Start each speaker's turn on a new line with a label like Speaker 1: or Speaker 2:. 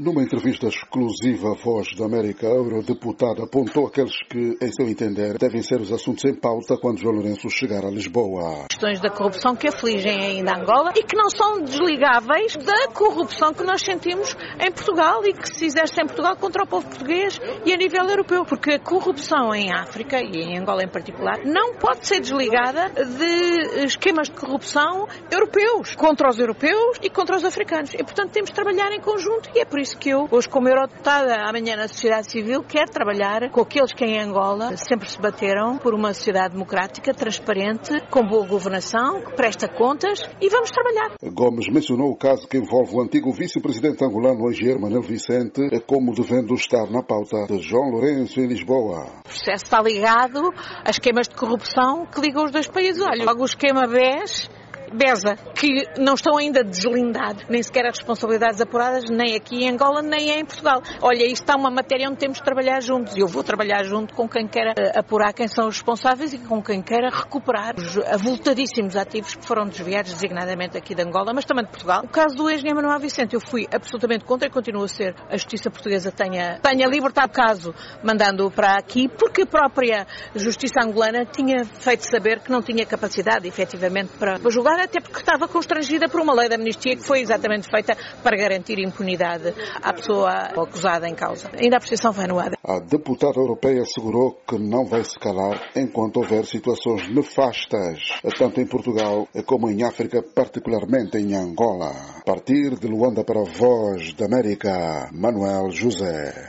Speaker 1: Numa entrevista exclusiva à Voz da América, a eurodeputada apontou aqueles que, em seu entender, devem ser os assuntos em pauta quando João Lourenço chegar a Lisboa.
Speaker 2: Questões da corrupção que afligem ainda Angola e que não são desligáveis da corrupção que nós sentimos em Portugal e que se exerce em Portugal contra o povo português e a nível europeu. Porque a corrupção em África e em Angola em particular não pode ser desligada de esquemas de corrupção europeus, contra os europeus e contra os africanos. E, portanto, temos de trabalhar em conjunto e é por isso isso que eu, hoje como eurodeputada, amanhã na sociedade civil, quero trabalhar com aqueles que em Angola sempre se bateram por uma sociedade democrática, transparente, com boa governação, que presta contas e vamos trabalhar.
Speaker 1: Gomes mencionou o caso que envolve o antigo vice-presidente angolano, engenheiro Manuel Vicente, como devendo estar na pauta de João Lourenço em Lisboa.
Speaker 2: O processo está ligado a esquemas de corrupção que ligam os dois países. Olha, logo o esquema BES Beza, que não estão ainda deslindados, nem sequer as responsabilidades apuradas, nem aqui em Angola, nem em Portugal. Olha, isto está uma matéria onde temos de trabalhar juntos e eu vou trabalhar junto com quem queira eh, apurar quem são os responsáveis e com quem queira recuperar os avultadíssimos ativos que foram desviados designadamente aqui de Angola, mas também de Portugal. O caso do engenheiro Manuel Vicente, eu fui absolutamente contra e continuo a ser. A justiça portuguesa tenha, tenha libertado o caso, mandando-o para aqui, porque a própria justiça angolana tinha feito saber que não tinha capacidade, efetivamente, para julgar até porque estava constrangida por uma lei de amnistia que foi exatamente feita para garantir impunidade à pessoa acusada em causa. Ainda a prescrição foi anuada.
Speaker 1: A deputada europeia assegurou que não vai se calar enquanto houver situações nefastas, tanto em Portugal como em África, particularmente em Angola. A partir de Luanda para a Voz da América, Manuel José.